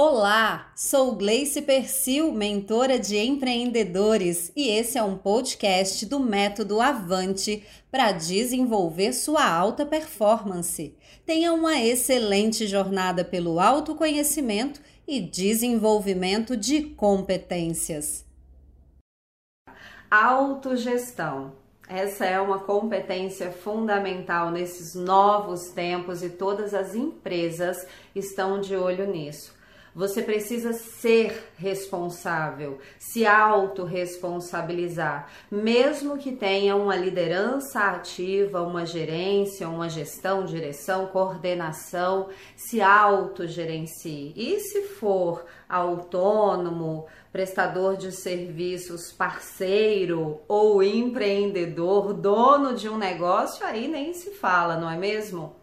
Olá, sou Gleice Persil, mentora de empreendedores, e esse é um podcast do Método Avante para desenvolver sua alta performance. Tenha uma excelente jornada pelo autoconhecimento e desenvolvimento de competências. Autogestão. Essa é uma competência fundamental nesses novos tempos e todas as empresas estão de olho nisso. Você precisa ser responsável, se autorresponsabilizar, mesmo que tenha uma liderança ativa, uma gerência, uma gestão, direção, coordenação, se autogerencie. E se for autônomo, prestador de serviços, parceiro ou empreendedor, dono de um negócio, aí nem se fala, não é mesmo?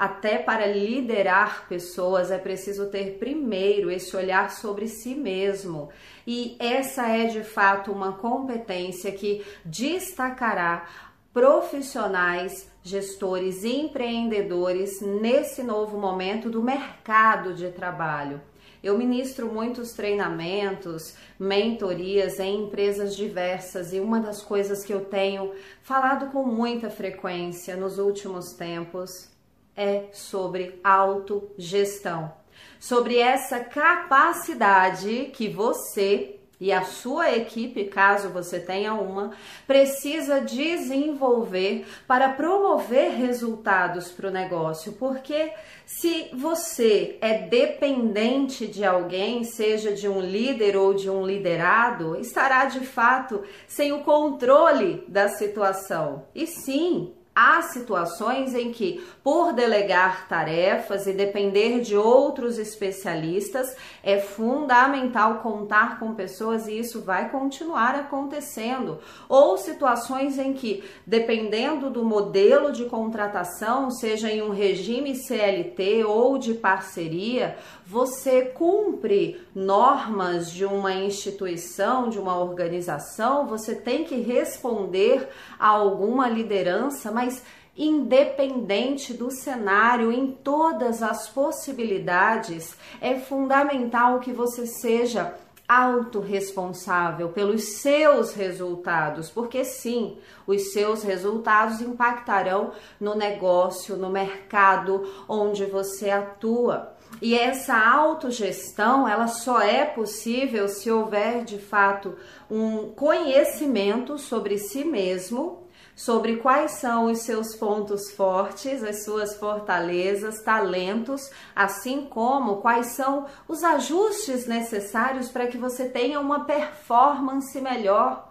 Até para liderar pessoas é preciso ter primeiro esse olhar sobre si mesmo. E essa é de fato uma competência que destacará profissionais, gestores e empreendedores nesse novo momento do mercado de trabalho. Eu ministro muitos treinamentos, mentorias em empresas diversas e uma das coisas que eu tenho falado com muita frequência nos últimos tempos é sobre autogestão, sobre essa capacidade que você e a sua equipe, caso você tenha uma, precisa desenvolver para promover resultados para o negócio. Porque se você é dependente de alguém, seja de um líder ou de um liderado, estará de fato sem o controle da situação. E sim, Há situações em que, por delegar tarefas e depender de outros especialistas, é fundamental contar com pessoas e isso vai continuar acontecendo. Ou situações em que, dependendo do modelo de contratação, seja em um regime CLT ou de parceria, você cumpre normas de uma instituição, de uma organização, você tem que responder a alguma liderança, mas independente do cenário, em todas as possibilidades, é fundamental que você seja autorresponsável pelos seus resultados, porque sim, os seus resultados impactarão no negócio, no mercado onde você atua. E essa autogestão, ela só é possível se houver de fato um conhecimento sobre si mesmo, sobre quais são os seus pontos fortes, as suas fortalezas, talentos, assim como quais são os ajustes necessários para que você tenha uma performance melhor.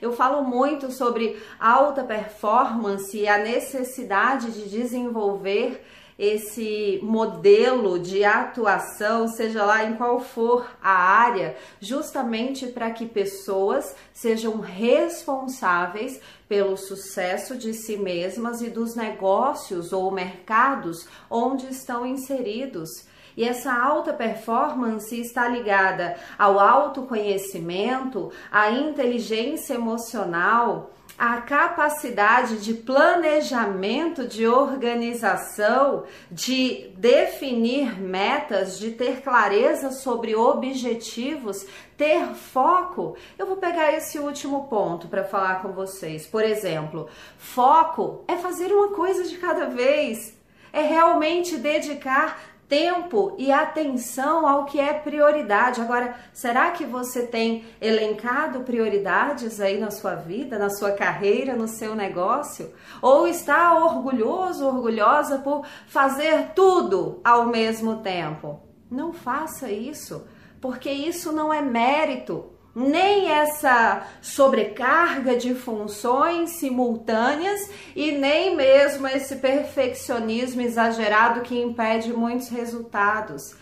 Eu falo muito sobre alta performance e a necessidade de desenvolver esse modelo de atuação, seja lá em qual for a área, justamente para que pessoas sejam responsáveis pelo sucesso de si mesmas e dos negócios ou mercados onde estão inseridos. E essa alta performance está ligada ao autoconhecimento, à inteligência emocional, a capacidade de planejamento, de organização, de definir metas, de ter clareza sobre objetivos, ter foco. Eu vou pegar esse último ponto para falar com vocês. Por exemplo, foco é fazer uma coisa de cada vez. É realmente dedicar tempo e atenção ao que é prioridade. Agora, será que você tem elencado prioridades aí na sua vida, na sua carreira, no seu negócio? Ou está orgulhoso, orgulhosa por fazer tudo ao mesmo tempo? Não faça isso, porque isso não é mérito nem essa sobrecarga de funções simultâneas e nem mesmo esse perfeccionismo exagerado que impede muitos resultados.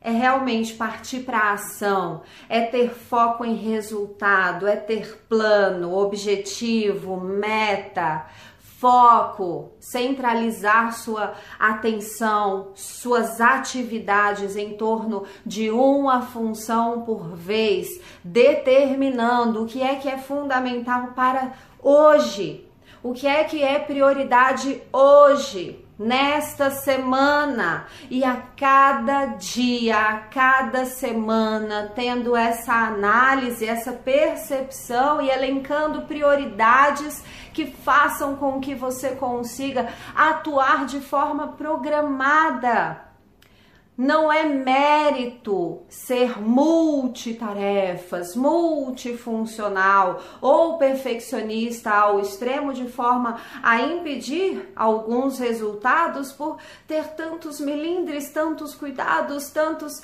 É realmente partir para a ação, é ter foco em resultado, é ter plano, objetivo, meta, foco, centralizar sua atenção, suas atividades em torno de uma função por vez, determinando o que é que é fundamental para hoje, o que é que é prioridade hoje. Nesta semana. E a cada dia, a cada semana, tendo essa análise, essa percepção e elencando prioridades que façam com que você consiga atuar de forma programada não é mérito ser multitarefas, multifuncional ou perfeccionista ao extremo de forma a impedir alguns resultados por ter tantos melindres, tantos cuidados, tantos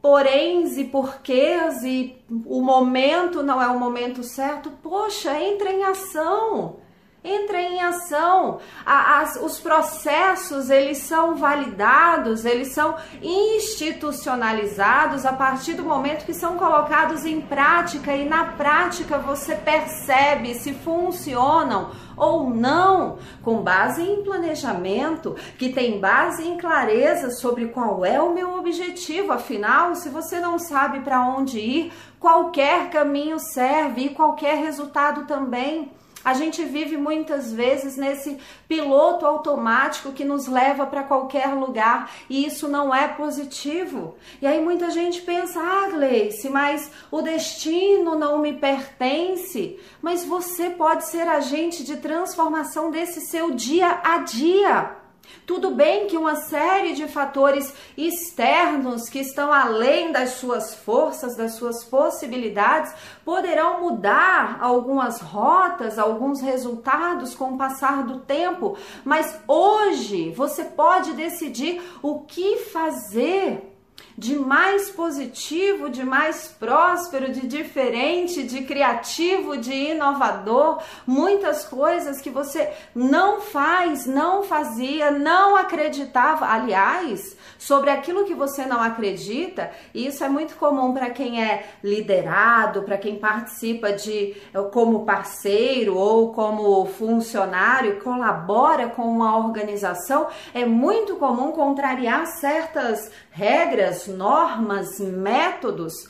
poréns e porquês e o momento não é o momento certo. Poxa, entra em ação entra em ação. As, os processos eles são validados, eles são institucionalizados a partir do momento que são colocados em prática e na prática você percebe se funcionam ou não, com base em planejamento, que tem base em clareza sobre qual é o meu objetivo. Afinal, se você não sabe para onde ir, qualquer caminho serve e qualquer resultado também. A gente vive muitas vezes nesse piloto automático que nos leva para qualquer lugar e isso não é positivo. E aí muita gente pensa: ah, Gleice, mas o destino não me pertence. Mas você pode ser agente de transformação desse seu dia a dia. Tudo bem que uma série de fatores externos que estão além das suas forças, das suas possibilidades, poderão mudar algumas rotas, alguns resultados com o passar do tempo, mas hoje você pode decidir o que fazer de mais positivo, de mais próspero, de diferente, de criativo, de inovador, muitas coisas que você não faz, não fazia, não acreditava. Aliás, sobre aquilo que você não acredita, e isso é muito comum para quem é liderado, para quem participa de como parceiro ou como funcionário, colabora com uma organização, é muito comum contrariar certas regras, normas, métodos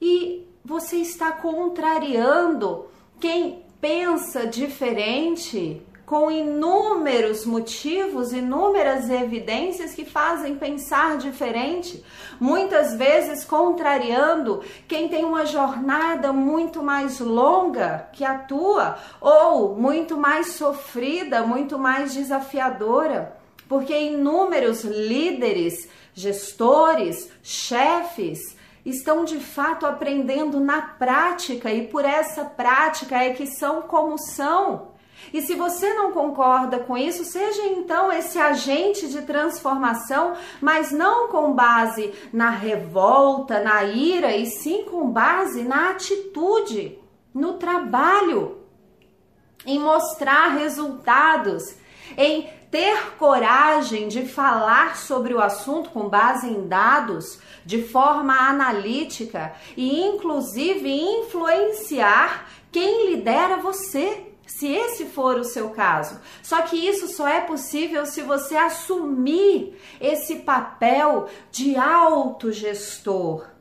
e você está contrariando quem pensa diferente com inúmeros motivos, inúmeras evidências que fazem pensar diferente, muitas vezes contrariando quem tem uma jornada muito mais longa que a tua, ou muito mais sofrida, muito mais desafiadora, porque inúmeros líderes gestores, chefes, estão de fato aprendendo na prática e por essa prática é que são como são. E se você não concorda com isso, seja então esse agente de transformação, mas não com base na revolta, na ira, e sim com base na atitude, no trabalho, em mostrar resultados, em ter coragem de falar sobre o assunto com base em dados, de forma analítica e, inclusive, influenciar quem lidera você. Se esse for o seu caso. Só que isso só é possível se você assumir esse papel de autogestor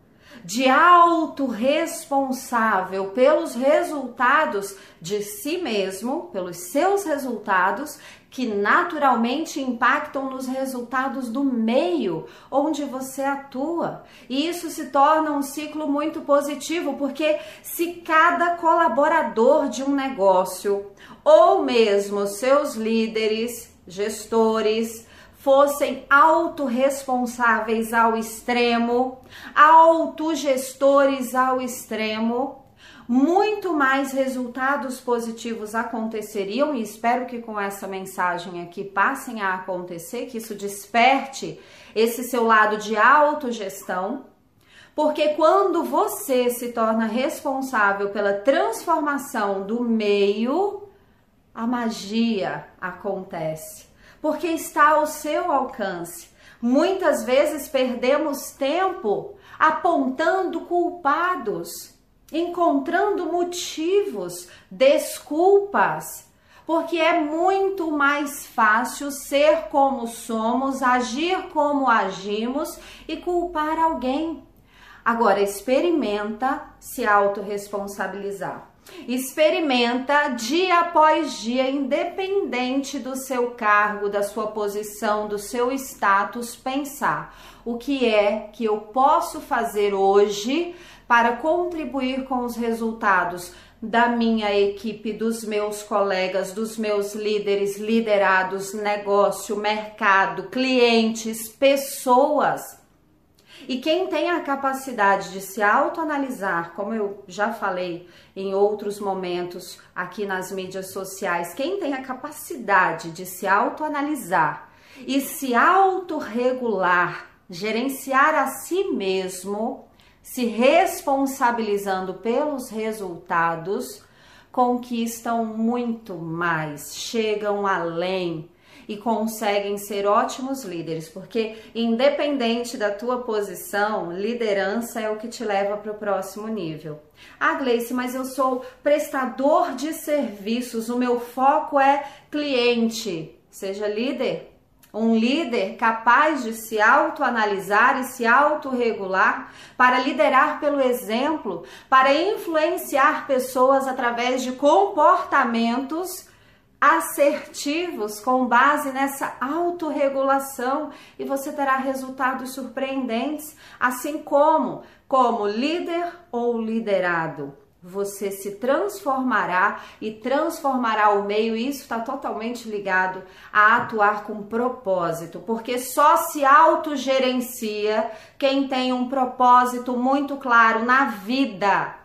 de autorresponsável pelos resultados de si mesmo, pelos seus resultados, que naturalmente impactam nos resultados do meio onde você atua. E isso se torna um ciclo muito positivo, porque se cada colaborador de um negócio, ou mesmo seus líderes, gestores, fossem autorresponsáveis ao extremo, autogestores ao extremo, muito mais resultados positivos aconteceriam e espero que com essa mensagem aqui passem a acontecer, que isso desperte esse seu lado de autogestão. Porque quando você se torna responsável pela transformação do meio, a magia acontece porque está ao seu alcance. Muitas vezes perdemos tempo apontando culpados, encontrando motivos, desculpas, porque é muito mais fácil ser como somos, agir como agimos e culpar alguém. Agora experimenta se autorresponsabilizar. Experimenta dia após dia, independente do seu cargo, da sua posição, do seu status, pensar o que é que eu posso fazer hoje para contribuir com os resultados da minha equipe, dos meus colegas, dos meus líderes, liderados, negócio, mercado, clientes, pessoas. E quem tem a capacidade de se autoanalisar, como eu já falei em outros momentos aqui nas mídias sociais, quem tem a capacidade de se autoanalisar e se autorregular, gerenciar a si mesmo, se responsabilizando pelos resultados, conquistam muito mais, chegam além e conseguem ser ótimos líderes, porque independente da tua posição, liderança é o que te leva para o próximo nível. Ah, Gleice, mas eu sou prestador de serviços, o meu foco é cliente. Seja líder, um líder capaz de se autoanalisar e se autorregular para liderar pelo exemplo, para influenciar pessoas através de comportamentos assertivos com base nessa autorregulação e você terá resultados surpreendentes, assim como como líder ou liderado você se transformará e transformará o meio, e isso está totalmente ligado a atuar com propósito, porque só se autogerencia quem tem um propósito muito claro na vida.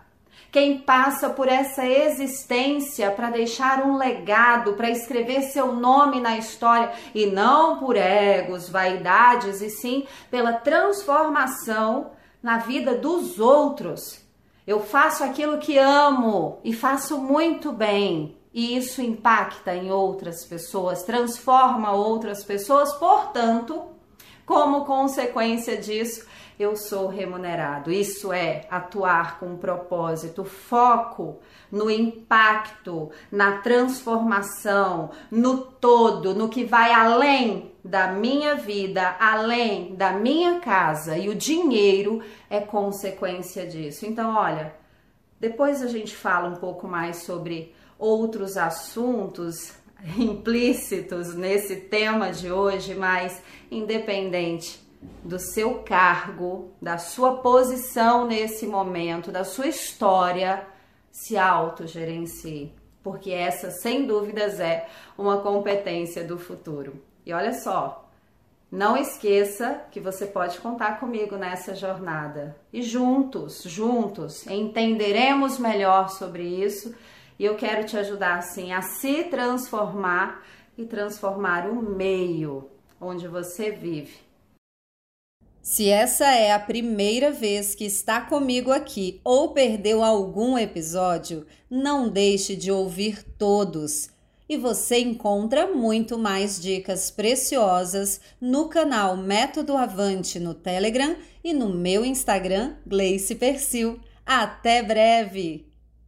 Quem passa por essa existência para deixar um legado, para escrever seu nome na história e não por egos, vaidades, e sim pela transformação na vida dos outros eu faço aquilo que amo e faço muito bem. E isso impacta em outras pessoas, transforma outras pessoas, portanto, como consequência disso, eu sou remunerado. Isso é atuar com propósito, foco no impacto, na transformação, no todo, no que vai além da minha vida, além da minha casa e o dinheiro é consequência disso. Então, olha, depois a gente fala um pouco mais sobre outros assuntos implícitos nesse tema de hoje, mas independente do seu cargo, da sua posição nesse momento, da sua história, se autogerencie, porque essa, sem dúvidas, é uma competência do futuro. E olha só, não esqueça que você pode contar comigo nessa jornada. E juntos, juntos, entenderemos melhor sobre isso. E eu quero te ajudar, assim, a se transformar e transformar o meio onde você vive. Se essa é a primeira vez que está comigo aqui ou perdeu algum episódio, não deixe de ouvir todos. E você encontra muito mais dicas preciosas no canal Método Avante no Telegram e no meu Instagram, Gleice Persil. Até breve!